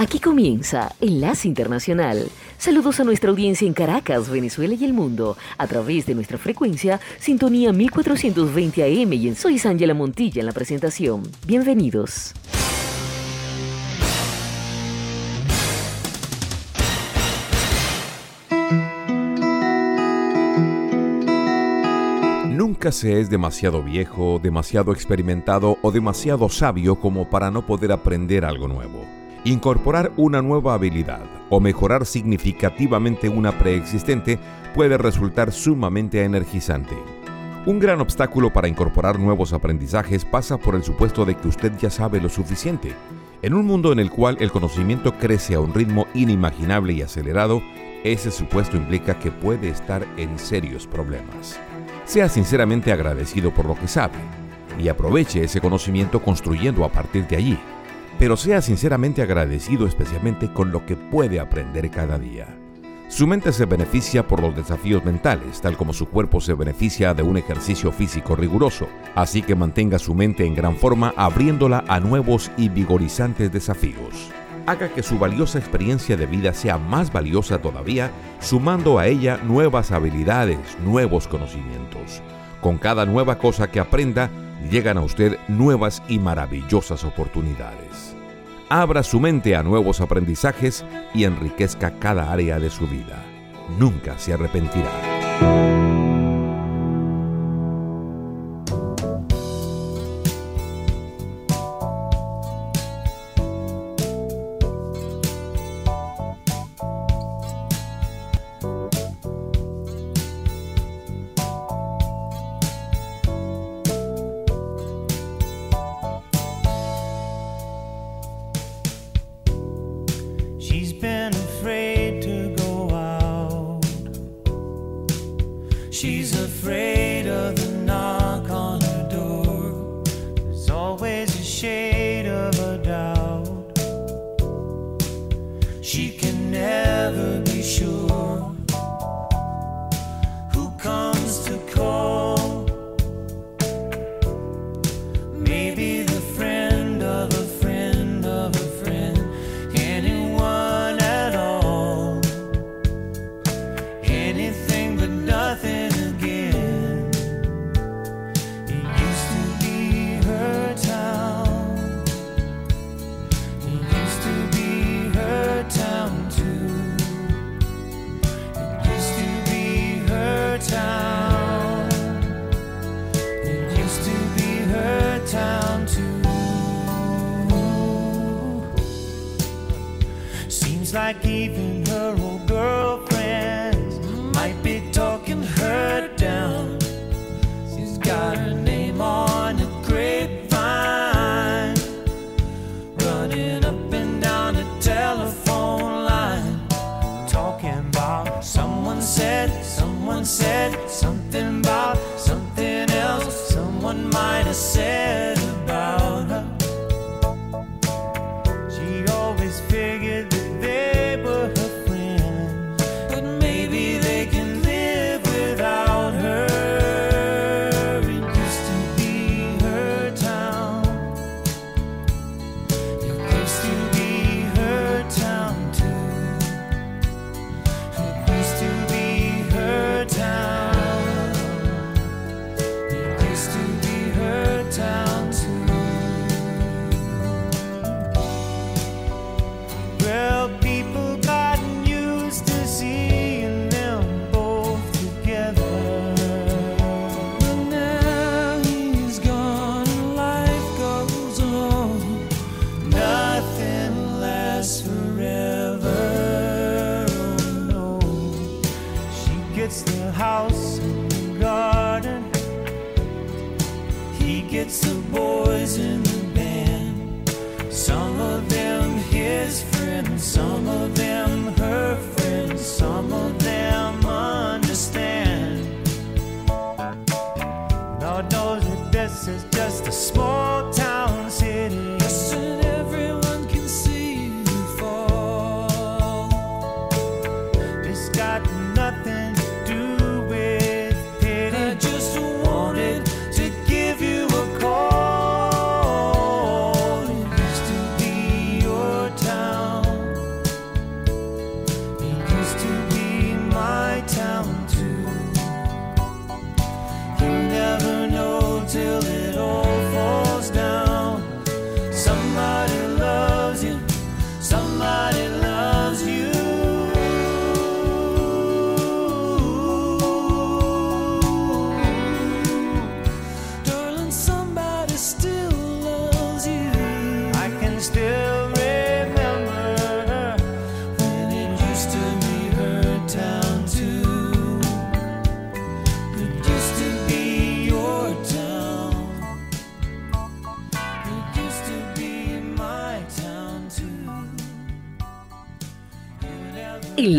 Aquí comienza Enlace Internacional. Saludos a nuestra audiencia en Caracas, Venezuela y el mundo, a través de nuestra frecuencia Sintonía 1420 AM y en Soy Ángela Montilla en la presentación. Bienvenidos. Nunca se es demasiado viejo, demasiado experimentado o demasiado sabio como para no poder aprender algo nuevo. Incorporar una nueva habilidad o mejorar significativamente una preexistente puede resultar sumamente energizante. Un gran obstáculo para incorporar nuevos aprendizajes pasa por el supuesto de que usted ya sabe lo suficiente. En un mundo en el cual el conocimiento crece a un ritmo inimaginable y acelerado, ese supuesto implica que puede estar en serios problemas. Sea sinceramente agradecido por lo que sabe y aproveche ese conocimiento construyendo a partir de allí pero sea sinceramente agradecido especialmente con lo que puede aprender cada día. Su mente se beneficia por los desafíos mentales, tal como su cuerpo se beneficia de un ejercicio físico riguroso, así que mantenga su mente en gran forma abriéndola a nuevos y vigorizantes desafíos. Haga que su valiosa experiencia de vida sea más valiosa todavía, sumando a ella nuevas habilidades, nuevos conocimientos. Con cada nueva cosa que aprenda, llegan a usted nuevas y maravillosas oportunidades. Abra su mente a nuevos aprendizajes y enriquezca cada área de su vida. Nunca se arrepentirá. said something about something else. Someone might have said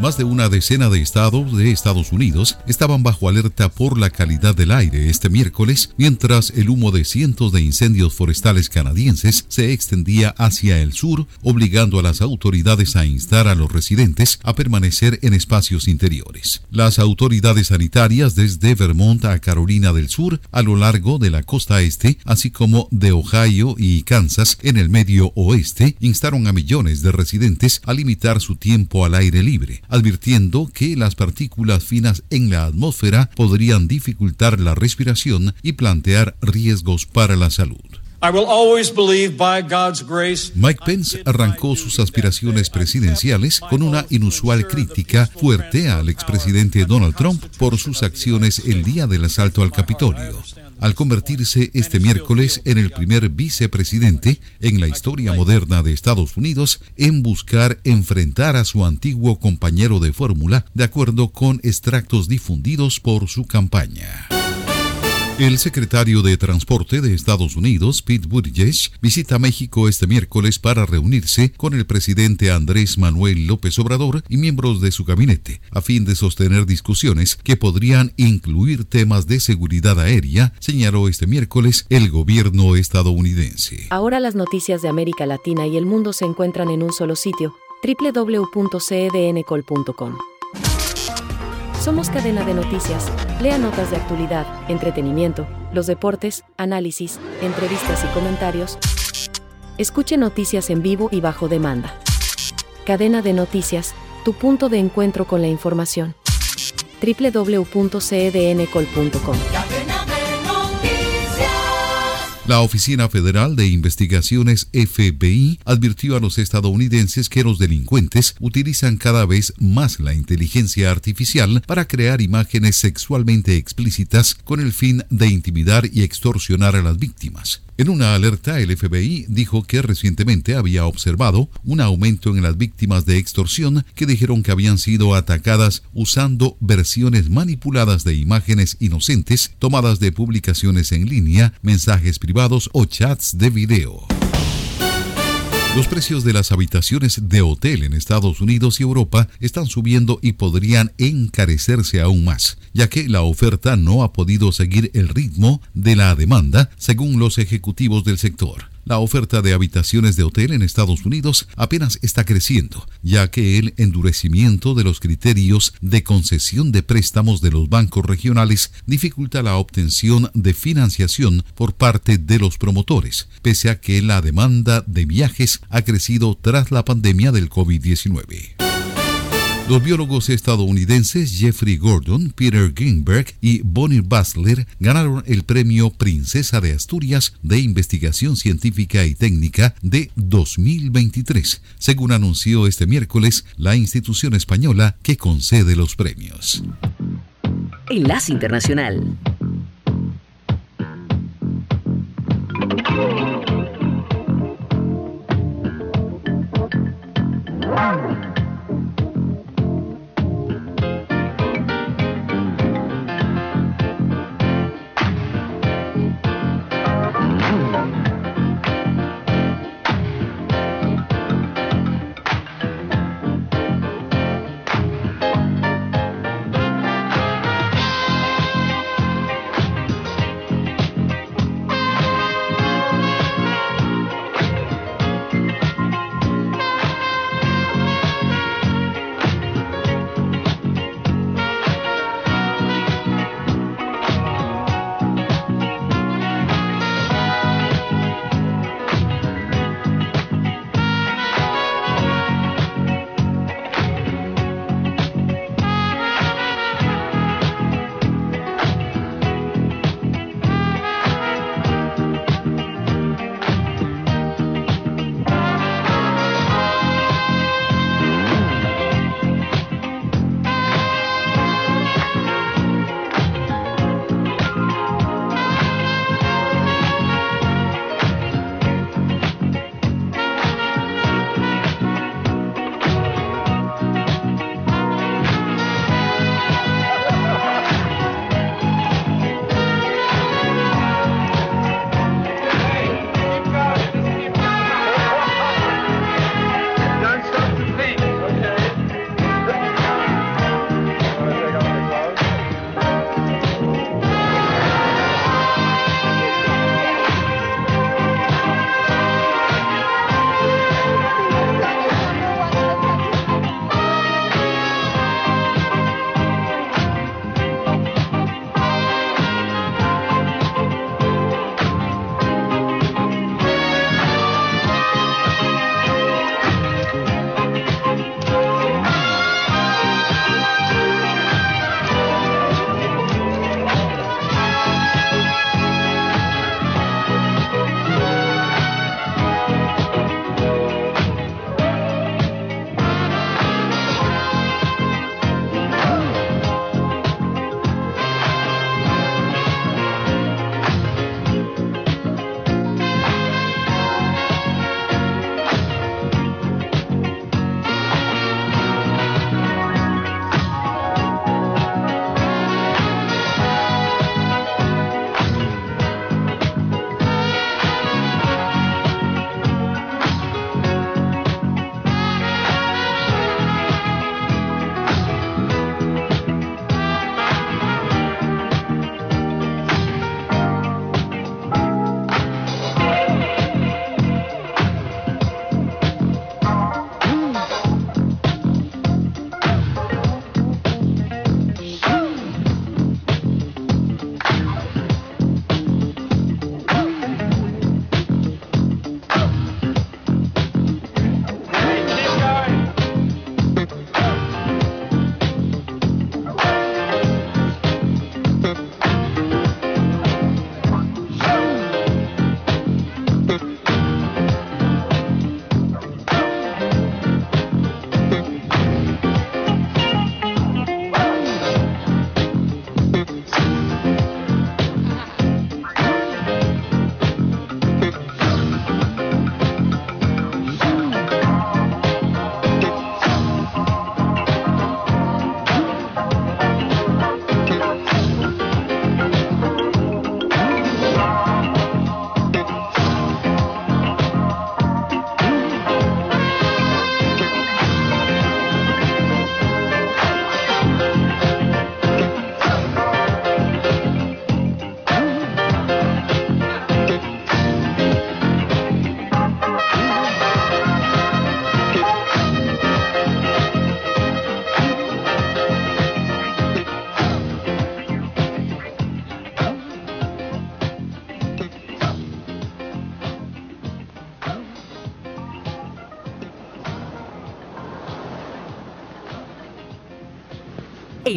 Más de una decena de estados de Estados Unidos estaban bajo alerta por la calidad del aire este miércoles, mientras el humo de cientos de incendios forestales canadienses se extendía hacia el sur, obligando a las autoridades a instar a los residentes a permanecer en espacios interiores. Las autoridades sanitarias desde Vermont a Carolina del Sur, a lo largo de la costa este, así como de Ohio y Kansas en el medio oeste, instaron a millones de residentes a limitar su tiempo al aire libre advirtiendo que las partículas finas en la atmósfera podrían dificultar la respiración y plantear riesgos para la salud. Mike Pence arrancó sus aspiraciones presidenciales con una inusual crítica fuerte al expresidente Donald Trump por sus acciones el día del asalto al Capitolio al convertirse este miércoles en el primer vicepresidente en la historia moderna de Estados Unidos en buscar enfrentar a su antiguo compañero de fórmula, de acuerdo con extractos difundidos por su campaña. El secretario de Transporte de Estados Unidos, Pete Buttigieg, visita México este miércoles para reunirse con el presidente Andrés Manuel López Obrador y miembros de su gabinete, a fin de sostener discusiones que podrían incluir temas de seguridad aérea, señaló este miércoles el gobierno estadounidense. Ahora las noticias de América Latina y el mundo se encuentran en un solo sitio, www.cedncol.com. Somos cadena de noticias. Lea notas de actualidad, entretenimiento, los deportes, análisis, entrevistas y comentarios. Escuche noticias en vivo y bajo demanda. Cadena de noticias, tu punto de encuentro con la información. www.cedncol.com. La Oficina Federal de Investigaciones FBI advirtió a los estadounidenses que los delincuentes utilizan cada vez más la inteligencia artificial para crear imágenes sexualmente explícitas con el fin de intimidar y extorsionar a las víctimas. En una alerta, el FBI dijo que recientemente había observado un aumento en las víctimas de extorsión que dijeron que habían sido atacadas usando versiones manipuladas de imágenes inocentes tomadas de publicaciones en línea, mensajes privados o chats de video. Los precios de las habitaciones de hotel en Estados Unidos y Europa están subiendo y podrían encarecerse aún más, ya que la oferta no ha podido seguir el ritmo de la demanda, según los ejecutivos del sector. La oferta de habitaciones de hotel en Estados Unidos apenas está creciendo, ya que el endurecimiento de los criterios de concesión de préstamos de los bancos regionales dificulta la obtención de financiación por parte de los promotores, pese a que la demanda de viajes ha crecido tras la pandemia del COVID-19. Los biólogos estadounidenses Jeffrey Gordon, Peter Greenberg y Bonnie Basler ganaron el premio Princesa de Asturias de Investigación Científica y Técnica de 2023, según anunció este miércoles la institución española que concede los premios. Enlace Internacional.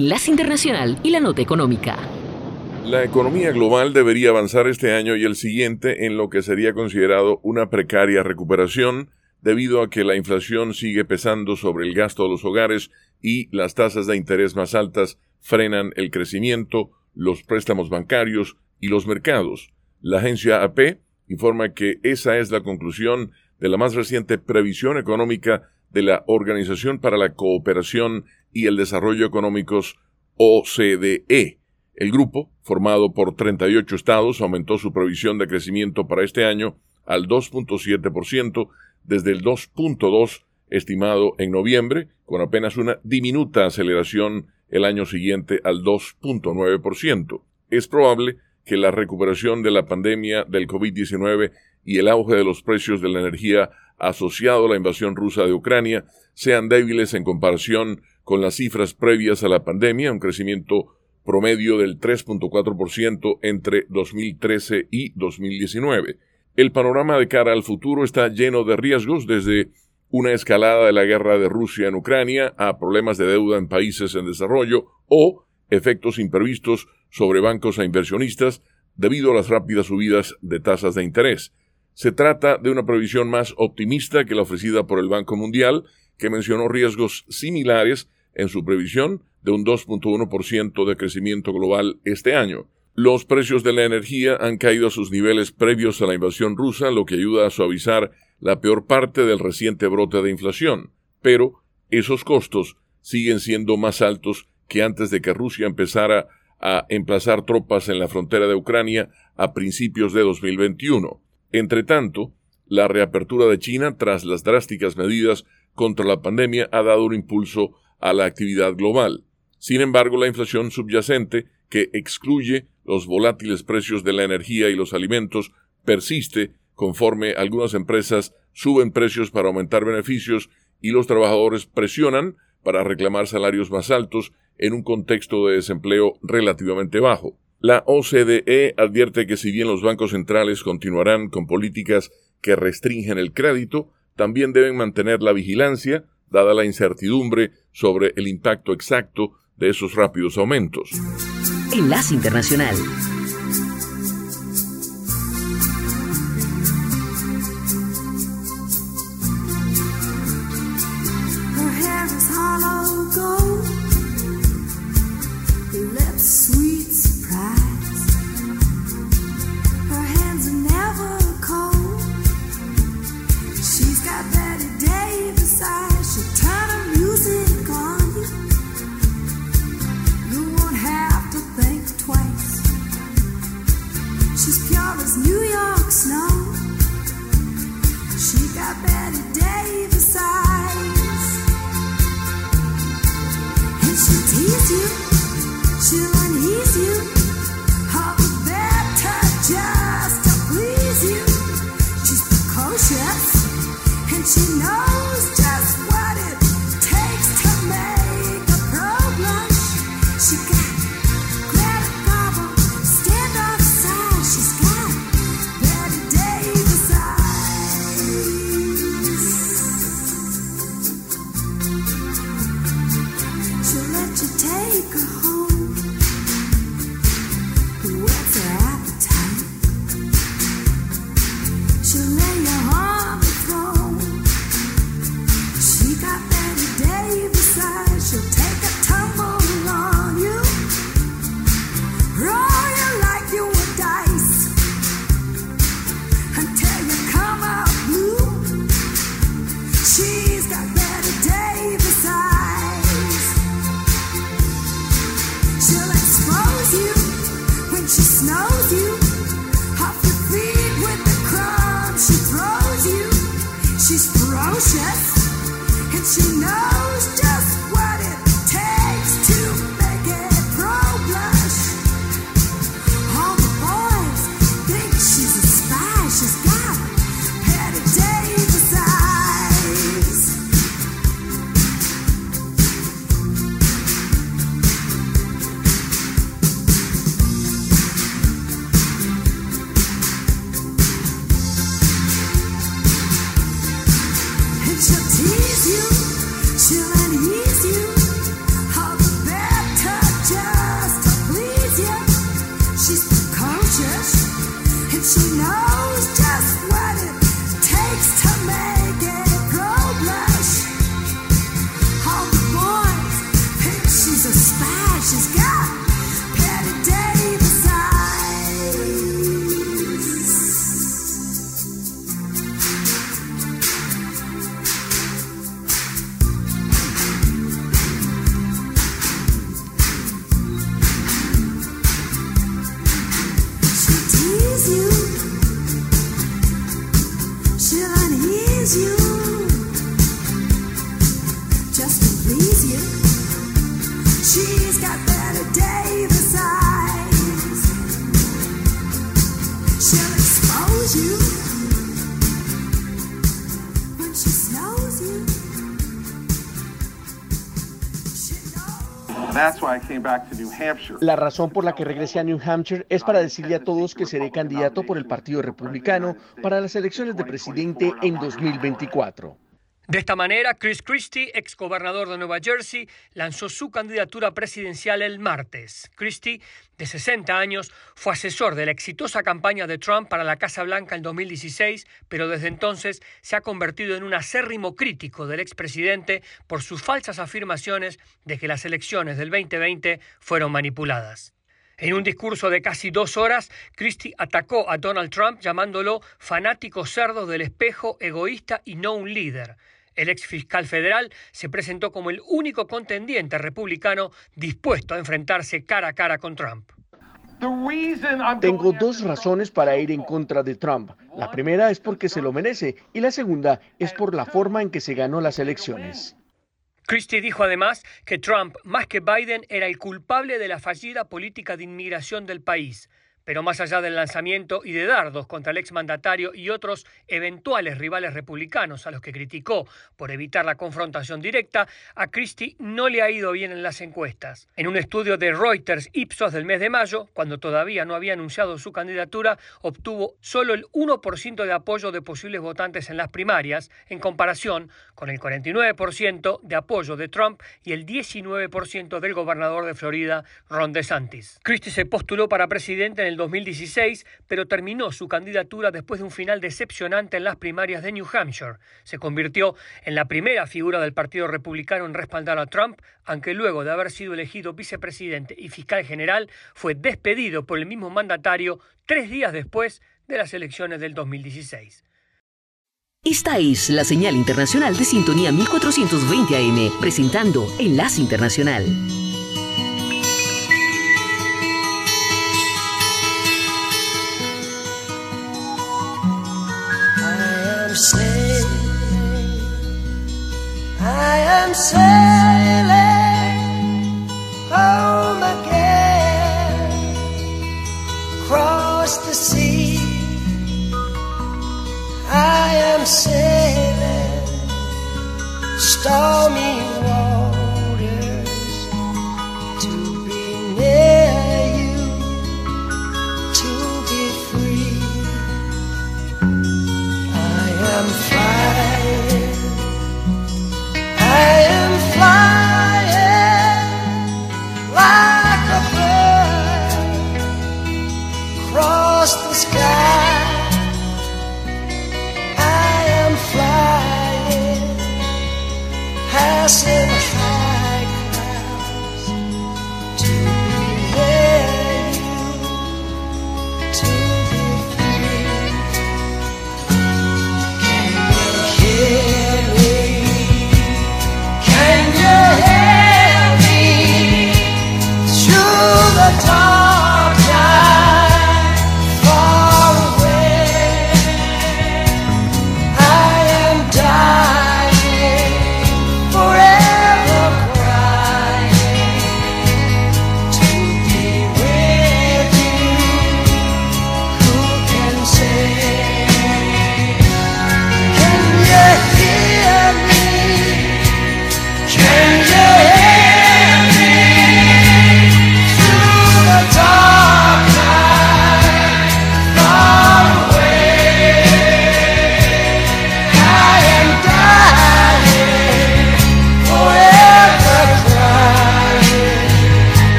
Enlace Internacional y la Nota Económica. La economía global debería avanzar este año y el siguiente en lo que sería considerado una precaria recuperación debido a que la inflación sigue pesando sobre el gasto de los hogares y las tasas de interés más altas frenan el crecimiento, los préstamos bancarios y los mercados. La agencia AP informa que esa es la conclusión de la más reciente previsión económica de la Organización para la Cooperación y el Desarrollo Económicos OCDE. El grupo, formado por 38 estados, aumentó su previsión de crecimiento para este año al 2.7% desde el 2.2 estimado en noviembre, con apenas una diminuta aceleración el año siguiente al 2.9%. Es probable que la recuperación de la pandemia del COVID-19 y el auge de los precios de la energía asociado a la invasión rusa de Ucrania sean débiles en comparación con las cifras previas a la pandemia, un crecimiento promedio del 3.4% entre 2013 y 2019. El panorama de cara al futuro está lleno de riesgos desde una escalada de la guerra de Rusia en Ucrania a problemas de deuda en países en desarrollo o efectos imprevistos sobre bancos e inversionistas debido a las rápidas subidas de tasas de interés. Se trata de una previsión más optimista que la ofrecida por el Banco Mundial, que mencionó riesgos similares en su previsión de un 2.1% de crecimiento global este año. Los precios de la energía han caído a sus niveles previos a la invasión rusa, lo que ayuda a suavizar la peor parte del reciente brote de inflación. Pero esos costos siguen siendo más altos que antes de que Rusia empezara a emplazar tropas en la frontera de Ucrania a principios de 2021. Entre tanto, la reapertura de China tras las drásticas medidas contra la pandemia ha dado un impulso a la actividad global. Sin embargo, la inflación subyacente, que excluye los volátiles precios de la energía y los alimentos, persiste conforme algunas empresas suben precios para aumentar beneficios y los trabajadores presionan para reclamar salarios más altos en un contexto de desempleo relativamente bajo. La OCDE advierte que si bien los bancos centrales continuarán con políticas que restringen el crédito, también deben mantener la vigilancia, dada la incertidumbre sobre el impacto exacto de esos rápidos aumentos. Enlace Internacional. La razón por la que regresé a New Hampshire es para decirle a todos que seré candidato por el Partido Republicano para las elecciones de presidente en 2024. De esta manera, Chris Christie, ex gobernador de Nueva Jersey, lanzó su candidatura presidencial el martes. Christie, de 60 años, fue asesor de la exitosa campaña de Trump para la Casa Blanca en 2016, pero desde entonces se ha convertido en un acérrimo crítico del expresidente por sus falsas afirmaciones de que las elecciones del 2020 fueron manipuladas. En un discurso de casi dos horas, Christie atacó a Donald Trump llamándolo fanático cerdo del espejo, egoísta y no un líder. El ex fiscal federal se presentó como el único contendiente republicano dispuesto a enfrentarse cara a cara con Trump. Tengo dos razones para ir en contra de Trump. La primera es porque se lo merece y la segunda es por la forma en que se ganó las elecciones. Christie dijo además que Trump, más que Biden, era el culpable de la fallida política de inmigración del país. Pero más allá del lanzamiento y de dardos contra el exmandatario y otros eventuales rivales republicanos a los que criticó por evitar la confrontación directa, a Christie no le ha ido bien en las encuestas. En un estudio de Reuters Ipsos del mes de mayo, cuando todavía no había anunciado su candidatura, obtuvo solo el 1% de apoyo de posibles votantes en las primarias, en comparación con el 49% de apoyo de Trump y el 19% del gobernador de Florida, Ron DeSantis. Christie se postuló para presidente en el 2016, pero terminó su candidatura después de un final decepcionante en las primarias de New Hampshire. Se convirtió en la primera figura del Partido Republicano en respaldar a Trump, aunque luego de haber sido elegido vicepresidente y fiscal general, fue despedido por el mismo mandatario tres días después de las elecciones del 2016. Esta es la señal internacional de sintonía 1420 AM, presentando Enlace Internacional. I am sailing home again. Across the sea. I am sailing. Stormy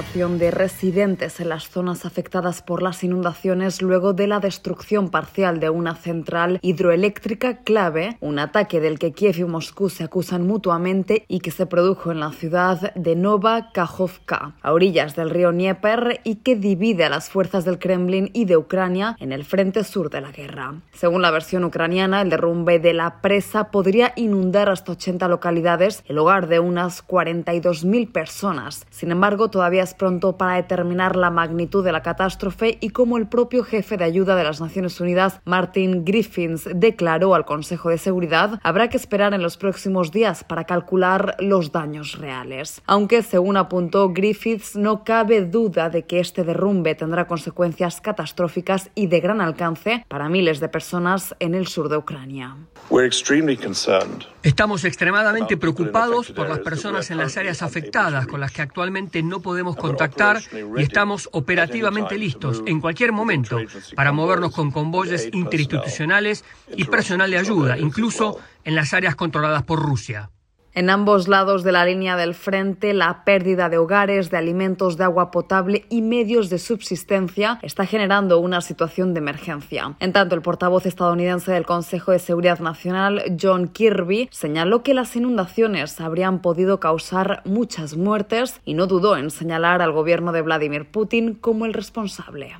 evacuación de residentes en las zonas afectadas por las inundaciones luego de la destrucción parcial de una central hidroeléctrica clave, un ataque del que Kiev y Moscú se acusan mutuamente y que se produjo en la ciudad de Nova Kajovka, a orillas del río Dnieper y que divide a las fuerzas del Kremlin y de Ucrania en el frente sur de la guerra. Según la versión ucraniana, el derrumbe de la presa podría inundar hasta 80 localidades, el hogar de unas 42.000 personas. Sin embargo, todavía es pronto para determinar la magnitud de la catástrofe y como el propio jefe de ayuda de las Naciones Unidas, Martin Griffiths, declaró al Consejo de Seguridad, habrá que esperar en los próximos días para calcular los daños reales. Aunque, según apuntó Griffiths, no cabe duda de que este derrumbe tendrá consecuencias catastróficas y de gran alcance para miles de personas en el sur de Ucrania. Estamos extremadamente preocupados por las personas en las áreas afectadas con las que actualmente no podemos contactar y estamos operativamente listos en cualquier momento para movernos con convoyes interinstitucionales y personal de ayuda, incluso en las áreas controladas por Rusia. En ambos lados de la línea del frente, la pérdida de hogares, de alimentos, de agua potable y medios de subsistencia está generando una situación de emergencia. En tanto, el portavoz estadounidense del Consejo de Seguridad Nacional, John Kirby, señaló que las inundaciones habrían podido causar muchas muertes y no dudó en señalar al gobierno de Vladimir Putin como el responsable.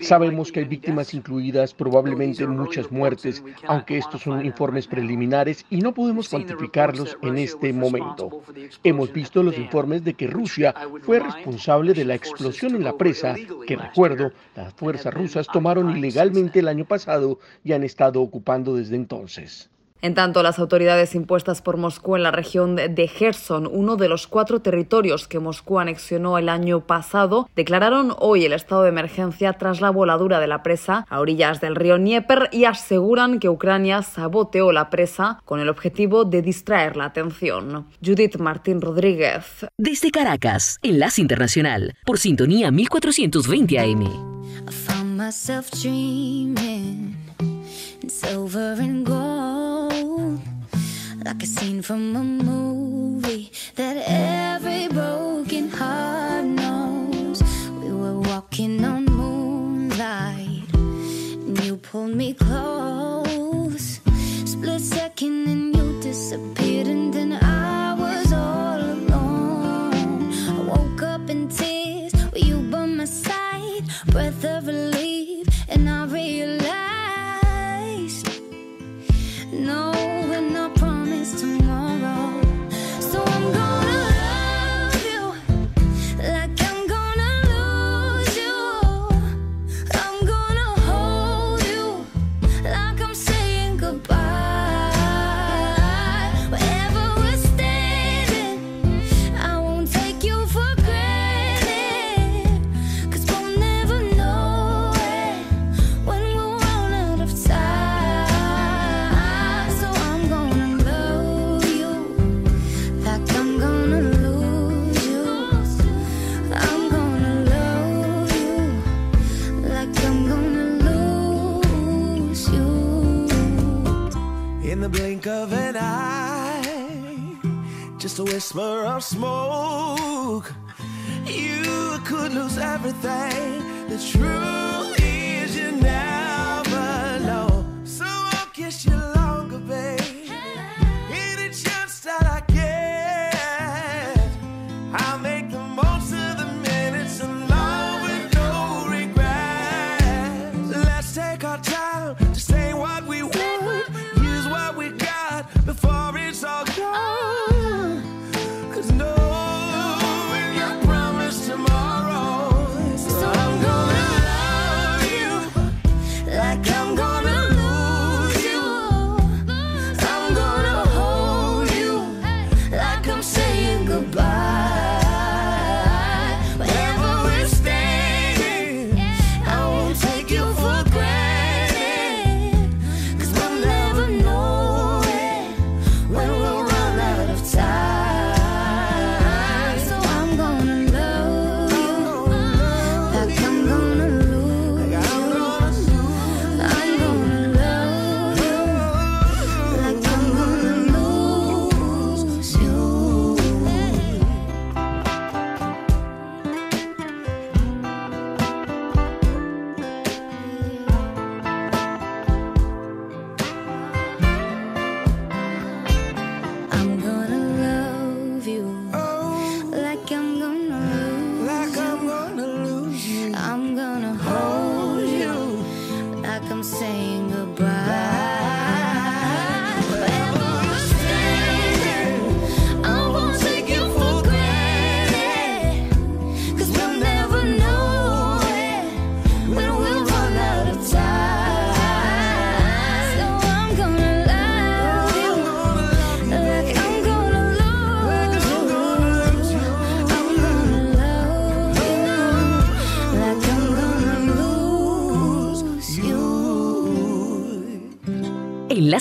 Sabemos que hay víctimas incluidas, probablemente muchas muertes, aunque estos son informes preliminares y no podemos cuantificarlos en este momento. Hemos visto los informes de que Rusia fue responsable de la explosión en la presa, que recuerdo, las fuerzas rusas tomaron ilegalmente el año pasado y han estado ocupando desde entonces. En tanto, las autoridades impuestas por Moscú en la región de Gerson, uno de los cuatro territorios que Moscú anexionó el año pasado, declararon hoy el estado de emergencia tras la voladura de la presa a orillas del río Dnieper y aseguran que Ucrania saboteó la presa con el objetivo de distraer la atención. Judith Martín Rodríguez. Desde Caracas, Enlace Internacional, por sintonía 1420 AM. Silver and gold, like a scene from a movie that every broken heart knows. We were walking on moonlight, and you pulled me close. Split second, and you disappeared, and then I The truth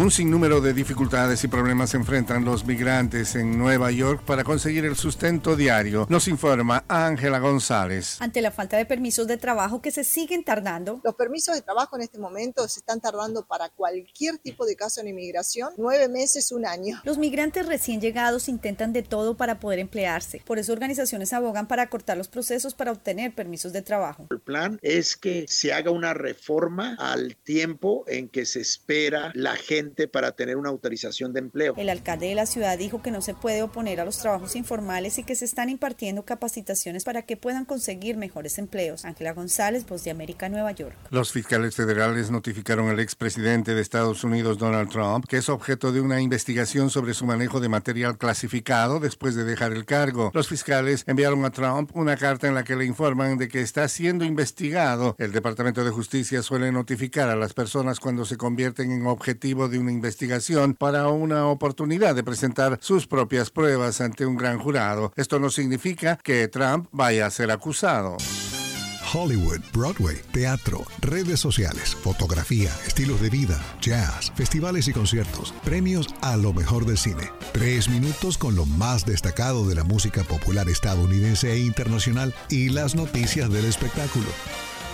Un sinnúmero de dificultades y problemas enfrentan los migrantes en Nueva York para conseguir el sustento diario, nos informa Ángela González. Ante la falta de permisos de trabajo que se siguen tardando, Los permisos de trabajo en este momento se están tardando para cualquier tipo de caso en inmigración, nueve meses, un año. los migrantes recién llegados intentan de todo para poder emplearse. Por eso organizaciones abogan para cortar los procesos para obtener permisos de trabajo. El plan es que se haga una reforma al tiempo en que se espera la gente para tener una autorización de empleo. El alcalde de la ciudad dijo que no se puede oponer a los trabajos informales y que se están impartiendo capacitaciones para que puedan conseguir mejores empleos. Ángela González, Voz de América, Nueva York. Los fiscales federales notificaron al expresidente de Estados Unidos, Donald Trump, que es objeto de una investigación sobre su manejo de material clasificado después de dejar el cargo. Los fiscales enviaron a Trump una carta en la que le informan de que está siendo investigado. El Departamento de Justicia suele notificar a las personas cuando se convierten en objetivo de una investigación para una oportunidad de presentar sus propias pruebas ante un gran jurado. Esto no significa que Trump vaya a ser acusado. Hollywood, Broadway, teatro, redes sociales, fotografía, estilos de vida, jazz, festivales y conciertos, premios a lo mejor del cine. Tres minutos con lo más destacado de la música popular estadounidense e internacional y las noticias del espectáculo.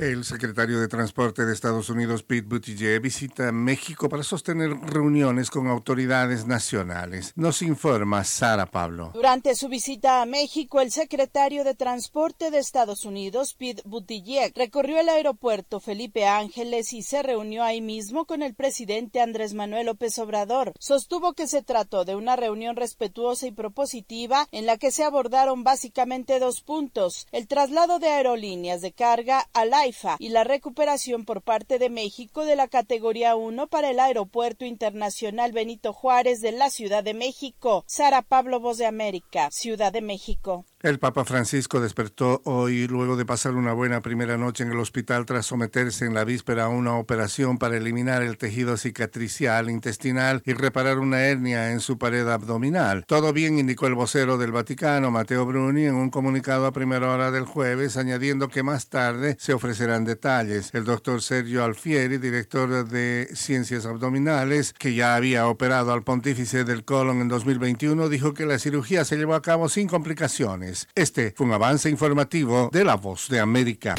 El secretario de Transporte de Estados Unidos, Pete Buttigieg, visita México para sostener reuniones con autoridades nacionales. Nos informa Sara Pablo. Durante su visita a México, el secretario de Transporte de Estados Unidos, Pete Buttigieg, recorrió el aeropuerto Felipe Ángeles y se reunió ahí mismo con el presidente Andrés Manuel López Obrador. Sostuvo que se trató de una reunión respetuosa y propositiva en la que se abordaron básicamente dos puntos, el traslado de aerolíneas de carga al Y la recuperación por parte de México de la categoría 1 para el Aeropuerto Internacional Benito Juárez de la Ciudad de México. Sara Pablo, Voz de América, Ciudad de México. El Papa Francisco despertó hoy luego de pasar una buena primera noche en el hospital tras someterse en la víspera a una operación para eliminar el tejido cicatricial intestinal y reparar una hernia en su pared abdominal. Todo bien, indicó el vocero del Vaticano, Mateo Bruni, en un comunicado a primera hora del jueves, añadiendo que más tarde se ofrecerán detalles. El doctor Sergio Alfieri, director de Ciencias Abdominales, que ya había operado al pontífice del colon en 2021, dijo que la cirugía se llevó a cabo sin complicaciones. Este fue un avance informativo de La Voz de América.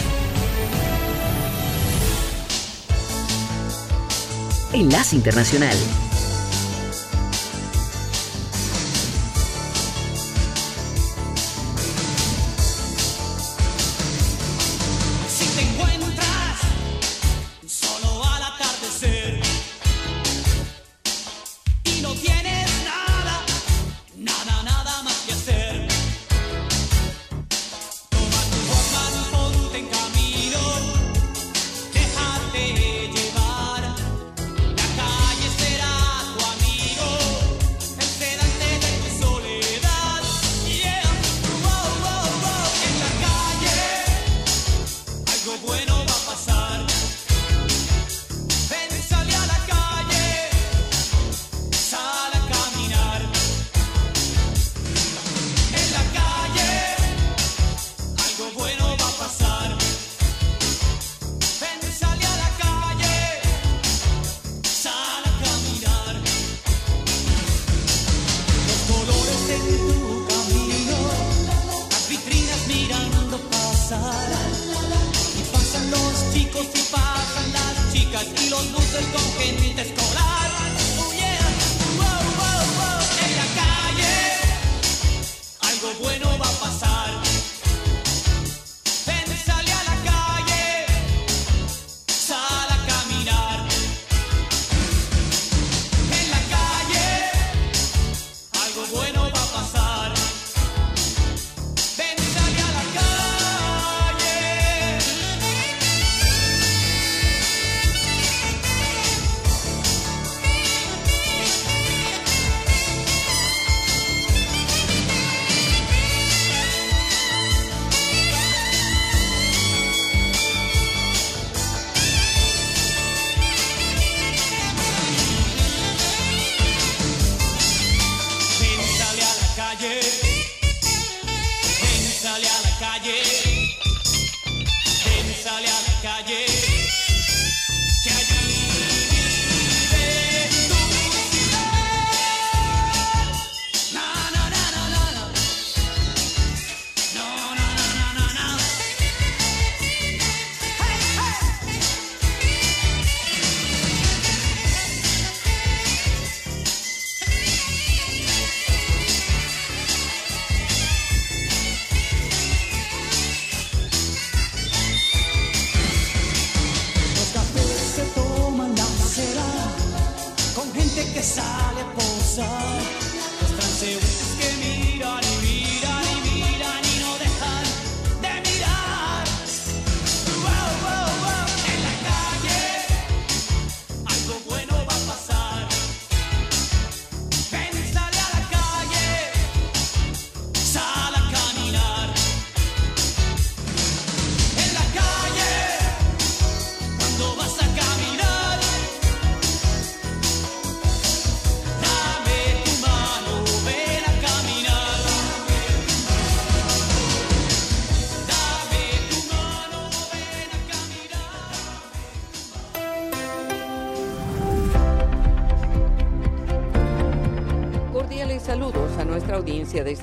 Enlace Internacional.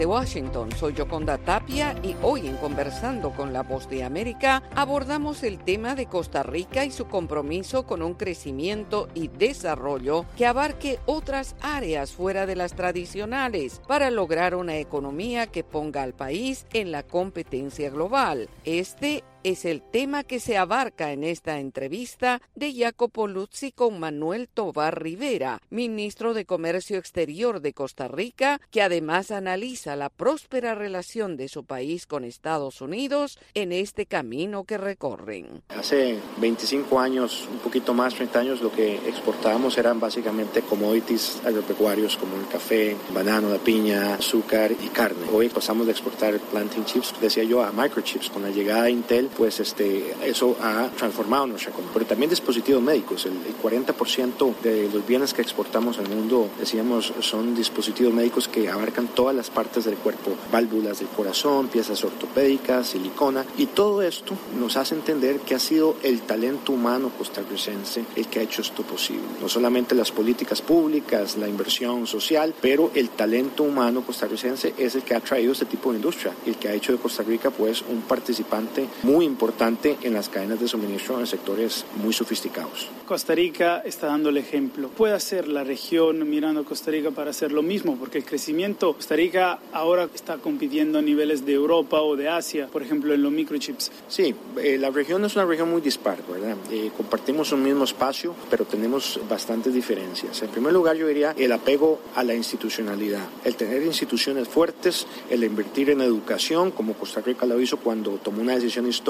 Washington. Soy Yoconda Tapia y hoy en Conversando con la Voz de América abordamos el tema de Costa Rica y su compromiso con un crecimiento y desarrollo que abarque otras áreas fuera de las tradicionales para lograr una economía que ponga al país en la competencia global. Este es el tema que se abarca en esta entrevista de Jacopo Luzzi con Manuel Tobar Rivera, ministro de Comercio Exterior de Costa Rica, que además analiza la próspera relación de su país con Estados Unidos en este camino que recorren. Hace 25 años, un poquito más, 30 años, lo que exportábamos eran básicamente commodities agropecuarios como el café, banano, la piña, azúcar y carne. Hoy pasamos de exportar planting chips, decía yo, a microchips. Con la llegada de Intel, pues este, eso ha transformado nuestra economía. Pero también dispositivos médicos, el, 40% de los bienes que exportamos al mundo, decíamos, son dispositivos médicos que abarcan todas las partes del cuerpo, válvulas del corazón, piezas ortopédicas, silicona, y todo esto nos hace entender que ha sido el talento humano costarricense el que ha hecho esto posible. No solamente las políticas públicas, la inversión social, pero el talento humano costarricense es el que ha traído este tipo de industria el que ha hecho de Costa Rica pues un participante muy importante en las cadenas de suministro en sectores muy sofisticados. Costa Rica está dando el ejemplo. Puede hacer la región mirando a Costa Rica para hacer lo mismo, porque el crecimiento, Costa Rica ahora está compitiendo a niveles de Europa o de Asia, por ejemplo, en los microchips. Sí, eh, la región es una región muy dispar, ¿verdad? Eh, compartimos un mismo espacio, pero tenemos bastantes diferencias. En primer lugar, yo diría el apego a la institucionalidad, el tener instituciones fuertes, el invertir en educación, como Costa Rica lo hizo cuando tomó una decisión histórica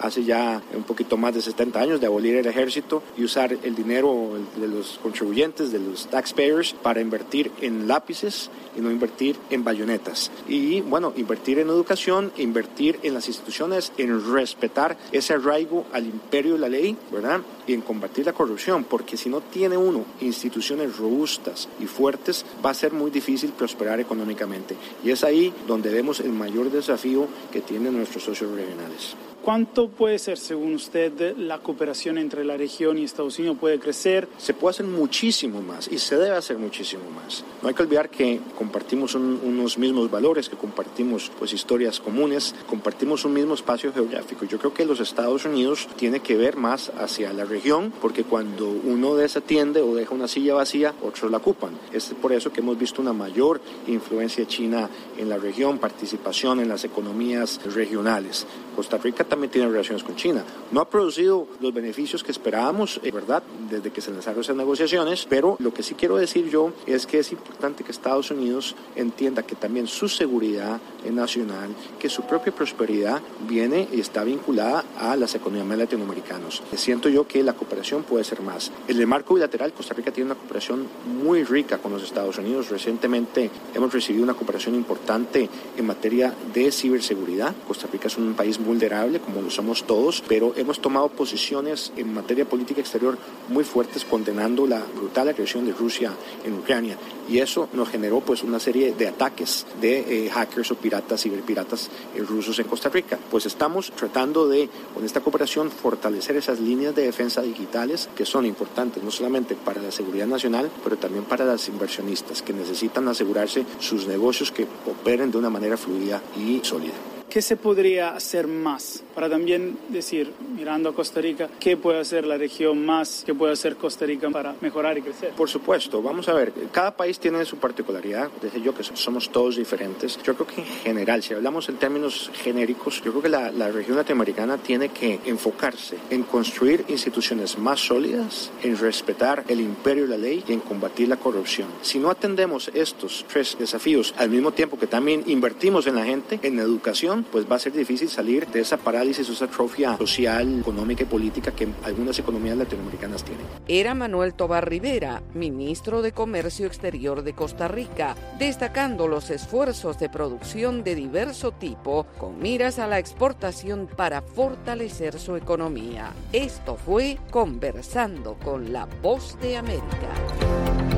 hace ya un poquito más de 70 años de abolir el ejército y usar el dinero de los contribuyentes, de los taxpayers, para invertir en lápices y no invertir en bayonetas. Y bueno, invertir en educación, invertir en las instituciones, en respetar ese arraigo al imperio de la ley, ¿verdad? Y en combatir la corrupción, porque si no tiene uno instituciones robustas y fuertes, va a ser muy difícil prosperar económicamente. Y es ahí donde vemos el mayor desafío que tienen nuestros socios regionales. ¿Cuánto puede ser, según usted, la cooperación entre la región y Estados Unidos puede crecer? Se puede hacer muchísimo más y se debe hacer muchísimo más. No hay que olvidar que compartimos unos mismos valores, que compartimos pues historias comunes, compartimos un mismo espacio geográfico. Yo creo que los Estados Unidos tiene que ver más hacia la región porque cuando uno desatiende o deja una silla vacía, otros la ocupan. Es por eso que hemos visto una mayor influencia china en la región, participación en las economías regionales. Costa Rica también tiene relaciones con China. No ha producido los beneficios que esperábamos, eh, ¿verdad?, desde que se lanzaron esas negociaciones, pero lo que sí quiero decir yo es que es importante que Estados Unidos entienda que también su seguridad nacional, que su propia prosperidad viene y está vinculada a las economías latinoamericanas. Siento yo que la cooperación puede ser más. En el marco bilateral, Costa Rica tiene una cooperación muy rica con los Estados Unidos. Recientemente hemos recibido una cooperación importante en materia de ciberseguridad. Costa Rica es un país vulnerable, como lo somos todos, pero hemos tomado posiciones en materia política exterior muy fuertes condenando la brutal agresión de Rusia en Ucrania. Y eso nos generó pues una serie de ataques de eh, hackers o piratas, ciberpiratas eh, rusos en Costa Rica. Pues estamos tratando de, con esta cooperación, fortalecer esas líneas de defensa digitales que son importantes no solamente para la seguridad nacional, pero también para las inversionistas que necesitan asegurarse sus negocios que operen de una manera fluida y sólida. ¿Qué se podría hacer más para también decir, mirando a Costa Rica, qué puede hacer la región más, qué puede hacer Costa Rica para mejorar y crecer? Por supuesto, vamos a ver, cada país tiene su particularidad, desde yo que somos todos diferentes. Yo creo que en general, si hablamos en términos genéricos, yo creo que la, la región latinoamericana tiene que enfocarse en construir instituciones más sólidas, en respetar el imperio de la ley y en combatir la corrupción. Si no atendemos estos tres desafíos al mismo tiempo que también invertimos en la gente, en educación, pues va a ser difícil salir de esa parálisis, esa atrofia social, económica y política que algunas economías latinoamericanas tienen. Era Manuel Tobar Rivera, ministro de Comercio Exterior de Costa Rica, destacando los esfuerzos de producción de diverso tipo con miras a la exportación para fortalecer su economía. Esto fue Conversando con la Voz de América.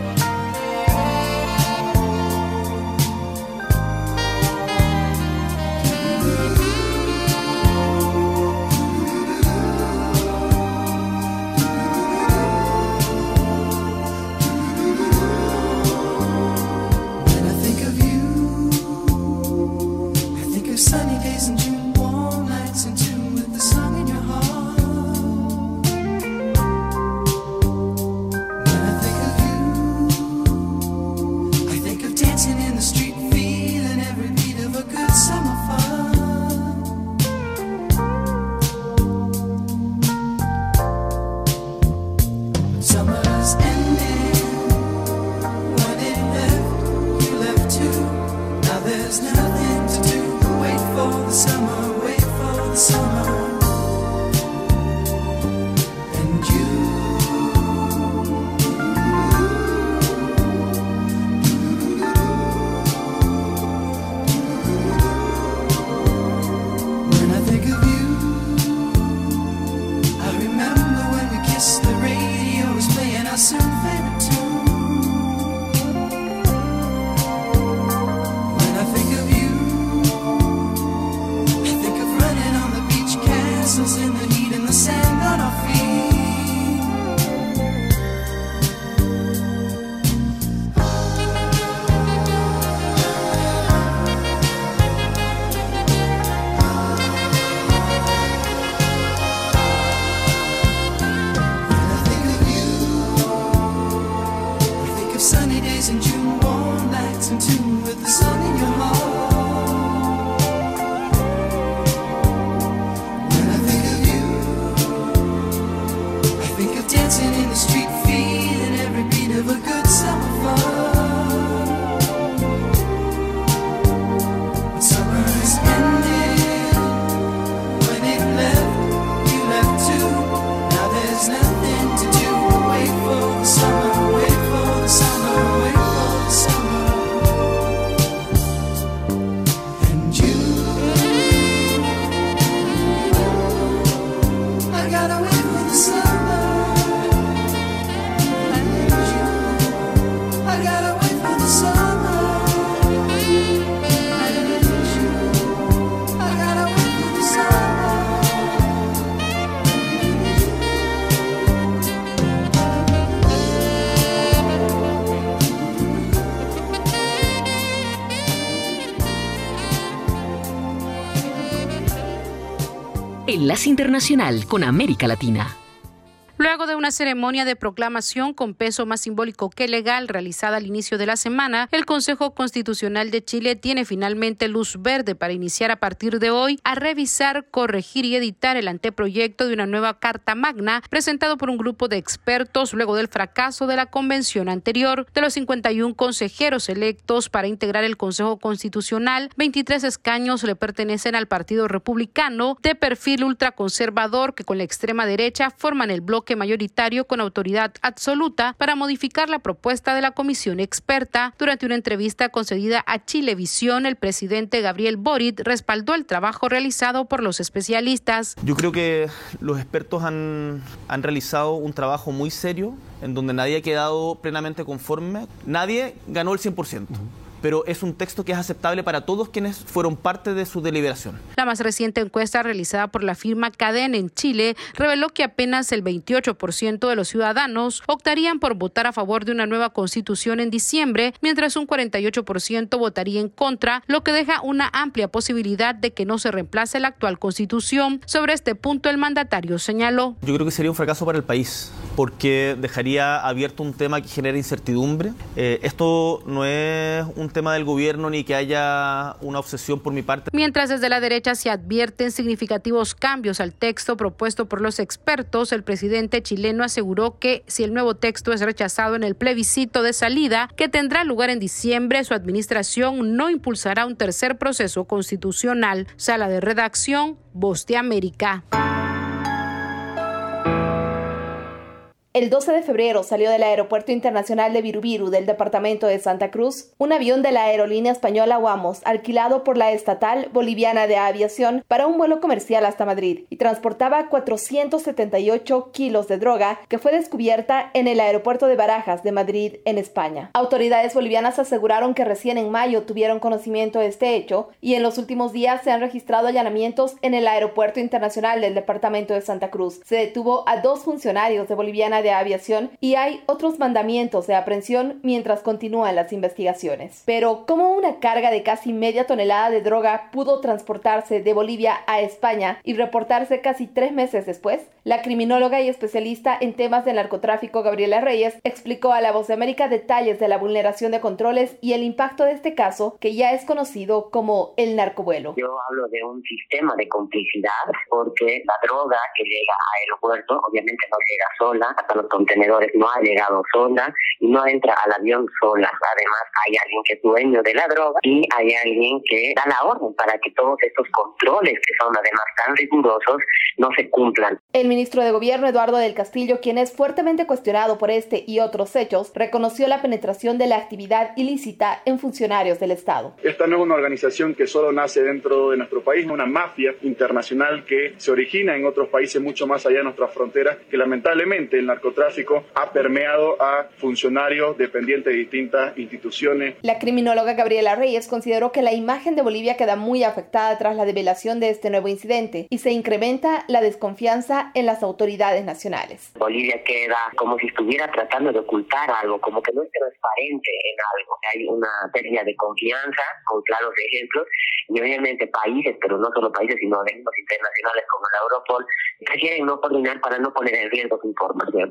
Internacional con América Latina. Una ceremonia de proclamación con peso más simbólico que legal realizada al inicio de la semana, el Consejo Constitucional de Chile tiene finalmente luz verde para iniciar a partir de hoy a revisar, corregir y editar el anteproyecto de una nueva Carta Magna presentado por un grupo de expertos luego del fracaso de la convención anterior. De los 51 consejeros electos para integrar el Consejo Constitucional, 23 escaños le pertenecen al Partido Republicano de perfil ultraconservador que con la extrema derecha forman el bloque mayoritario con autoridad absoluta para modificar la propuesta de la comisión experta. Durante una entrevista concedida a Chilevisión, el presidente Gabriel Boric respaldó el trabajo realizado por los especialistas. Yo creo que los expertos han, han realizado un trabajo muy serio en donde nadie ha quedado plenamente conforme. Nadie ganó el 100% pero es un texto que es aceptable para todos quienes fueron parte de su deliberación. La más reciente encuesta realizada por la firma Cadena en Chile reveló que apenas el 28% de los ciudadanos optarían por votar a favor de una nueva constitución en diciembre, mientras un 48% votaría en contra, lo que deja una amplia posibilidad de que no se reemplace la actual constitución. Sobre este punto el mandatario señaló. Yo creo que sería un fracaso para el país porque dejaría abierto un tema que genera incertidumbre. Eh, esto no es un tema del gobierno ni que haya una obsesión por mi parte. Mientras desde la derecha se advierten significativos cambios al texto propuesto por los expertos, el presidente chileno aseguró que si el nuevo texto es rechazado en el plebiscito de salida, que tendrá lugar en diciembre, su administración no impulsará un tercer proceso constitucional. Sala de redacción, Voz de América. El 12 de febrero salió del Aeropuerto Internacional de Virubiru del departamento de Santa Cruz un avión de la aerolínea española Wamos, alquilado por la estatal boliviana de aviación para un vuelo comercial hasta Madrid y transportaba 478 kilos de droga que fue descubierta en el aeropuerto de Barajas de Madrid, en España. Autoridades bolivianas aseguraron que recién en mayo tuvieron conocimiento de este hecho y en los últimos días se han registrado allanamientos en el Aeropuerto Internacional del departamento de Santa Cruz. Se detuvo a dos funcionarios de Boliviana de Aviación y hay otros mandamientos de aprehensión mientras continúan las investigaciones. Pero, ¿cómo una carga de casi media tonelada de droga pudo transportarse de Bolivia a España y reportarse casi tres meses después? La criminóloga y especialista en temas de narcotráfico Gabriela Reyes explicó a La Voz de América detalles de la vulneración de controles y el impacto de este caso que ya es conocido como el narcovuelo. Yo hablo de un sistema de complicidad porque la droga que llega a aeropuerto obviamente no llega sola, los contenedores no ha llegado sola y no entra al avión sola. Además, hay alguien que es dueño de la droga y hay alguien que da la orden para que todos estos controles, que son además tan rigurosos, no se cumplan. El ministro de Gobierno, Eduardo del Castillo, quien es fuertemente cuestionado por este y otros hechos, reconoció la penetración de la actividad ilícita en funcionarios del Estado. Esta no es una organización que solo nace dentro de nuestro país, es una mafia internacional que se origina en otros países mucho más allá de nuestras fronteras, que lamentablemente el narcotráfico ha permeado a funcionarios dependientes de distintas instituciones. La criminóloga Gabriela Reyes consideró que la imagen de Bolivia queda muy afectada tras la develación de este nuevo incidente y se incrementa la desconfianza en las autoridades nacionales. Bolivia queda como si estuviera tratando de ocultar algo, como que no es transparente en algo. Hay una pérdida de confianza con claros ejemplos y obviamente países, pero no solo países, sino organismos internacionales como la Europol, prefieren no coordinar para no poner en riesgo su información.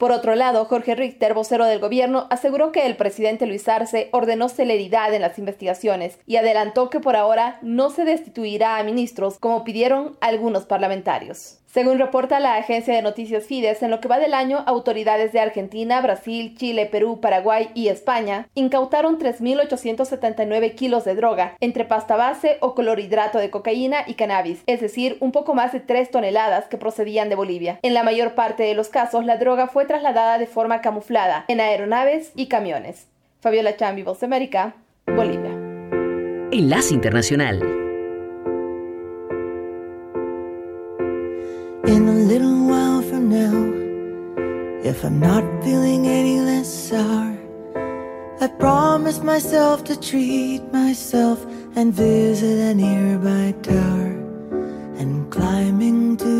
Por otro lado, Jorge Richter, vocero del gobierno, aseguró que el presidente Luis Arce ordenó celeridad en las investigaciones y adelantó que por ahora no se destituirá a ministros como pidieron algunos parlamentarios. Según reporta la agencia de noticias Fides, en lo que va del año, autoridades de Argentina, Brasil, Chile, Perú, Paraguay y España incautaron 3.879 kilos de droga, entre pasta base o clorhidrato de cocaína y cannabis, es decir, un poco más de 3 toneladas que procedían de Bolivia. En la mayor parte de los casos, la droga fue trasladada de forma camuflada en aeronaves y camiones. Fabiola Chambi, Voz de América, Bolivia. Enlace Internacional. In a little while from now, if I'm not feeling any less sour, I promise myself to treat myself and visit a nearby tower and climbing to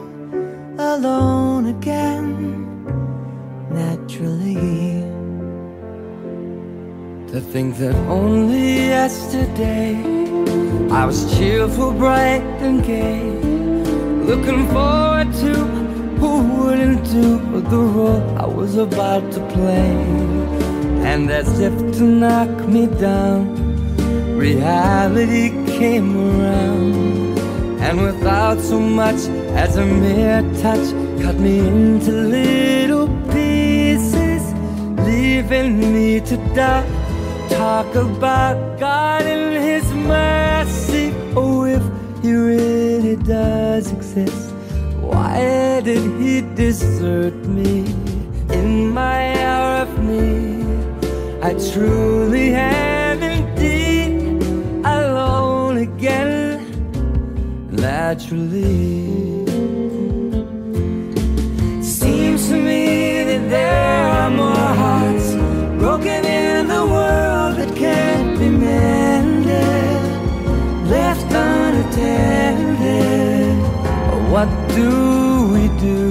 alone again, naturally. To think that only yesterday I was cheerful, bright, and gay, looking forward to who wouldn't do the role I was about to play. And as if to knock me down, reality came around. And without so much as a mere touch, cut me into little pieces, leaving me to die. Talk about God and His mercy. Oh, if He really does exist, why did He desert me in my hour of need? I truly am naturally. Seems to me that there are more hearts broken in the world that can't be mended, left unattended. What do we do?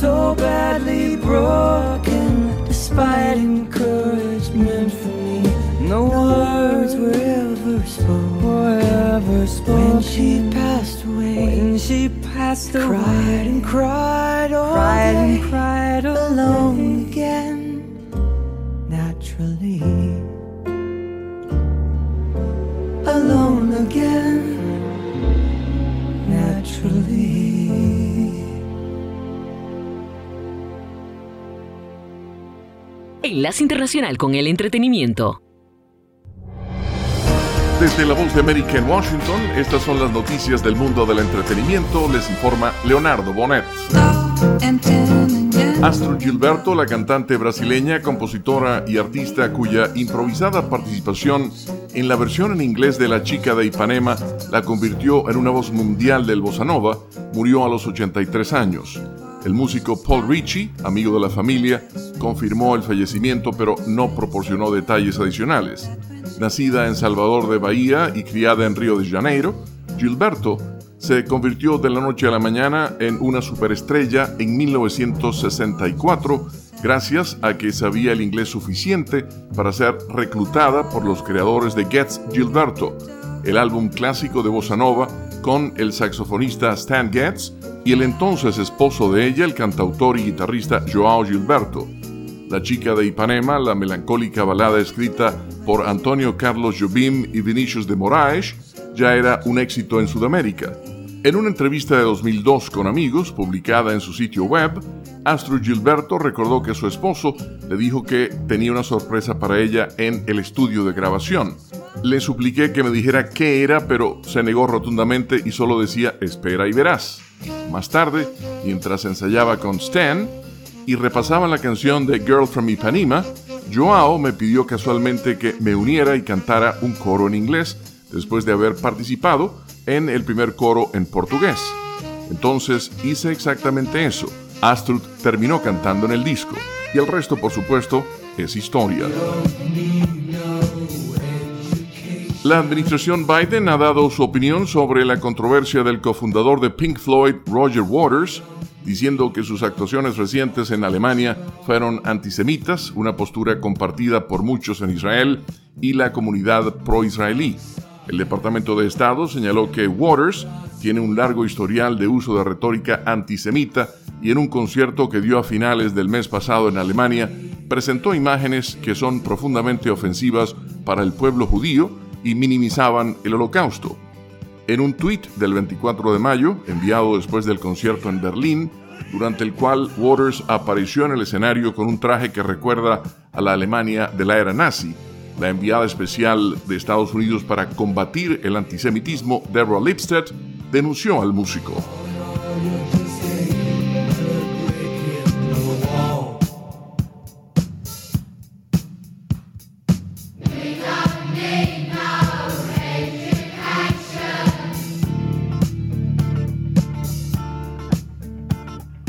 so badly broken. Despite encouragement from me, no words were ever spoken. Were ever spoken. When she passed away, when she passed away, cried oh, and cried all cried day, and cried Enlace Internacional con el Entretenimiento. Desde la voz de América en Washington, estas son las noticias del mundo del entretenimiento, les informa Leonardo Bonet. Astro Gilberto, la cantante brasileña, compositora y artista cuya improvisada participación en la versión en inglés de La chica de Ipanema la convirtió en una voz mundial del bossa nova, murió a los 83 años. El músico Paul Ritchie, amigo de la familia, confirmó el fallecimiento pero no proporcionó detalles adicionales. Nacida en Salvador de Bahía y criada en Río de Janeiro, Gilberto se convirtió de la noche a la mañana en una superestrella en 1964 gracias a que sabía el inglés suficiente para ser reclutada por los creadores de Gets Gilberto, el álbum clásico de bossa nova con el saxofonista Stan Getz y el entonces esposo de ella, el cantautor y guitarrista Joao Gilberto. La chica de Ipanema, la melancólica balada escrita por Antonio Carlos Jobim y Vinicius de Moraes, ya era un éxito en Sudamérica. En una entrevista de 2002 con amigos, publicada en su sitio web, Astro Gilberto recordó que su esposo le dijo que tenía una sorpresa para ella en el estudio de grabación. Le supliqué que me dijera qué era, pero se negó rotundamente y solo decía espera y verás. Más tarde, mientras ensayaba con Stan y repasaba la canción de Girl from Ipanema, Joao me pidió casualmente que me uniera y cantara un coro en inglés después de haber participado en el primer coro en portugués. Entonces hice exactamente eso. Astrud terminó cantando en el disco y el resto, por supuesto, es historia. La administración Biden ha dado su opinión sobre la controversia del cofundador de Pink Floyd, Roger Waters, diciendo que sus actuaciones recientes en Alemania fueron antisemitas, una postura compartida por muchos en Israel y la comunidad pro-israelí. El Departamento de Estado señaló que Waters tiene un largo historial de uso de retórica antisemita y en un concierto que dio a finales del mes pasado en Alemania presentó imágenes que son profundamente ofensivas para el pueblo judío y minimizaban el holocausto. En un tuit del 24 de mayo, enviado después del concierto en Berlín, durante el cual Waters apareció en el escenario con un traje que recuerda a la Alemania de la era nazi, la enviada especial de Estados Unidos para combatir el antisemitismo, Deborah Lipstadt, denunció al músico.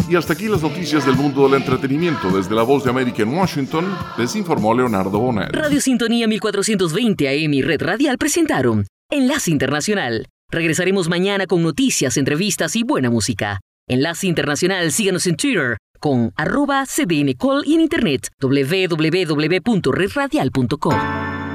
Y hasta aquí las noticias del mundo del entretenimiento. Desde la voz de América en Washington, les informó Leonardo Bonet. Radio Sintonía 1420 AM y Red Radial presentaron Enlace Internacional. Regresaremos mañana con noticias, entrevistas y buena música. Enlace Internacional, síganos en Twitter con arroba cdncall y en internet www.redradial.com.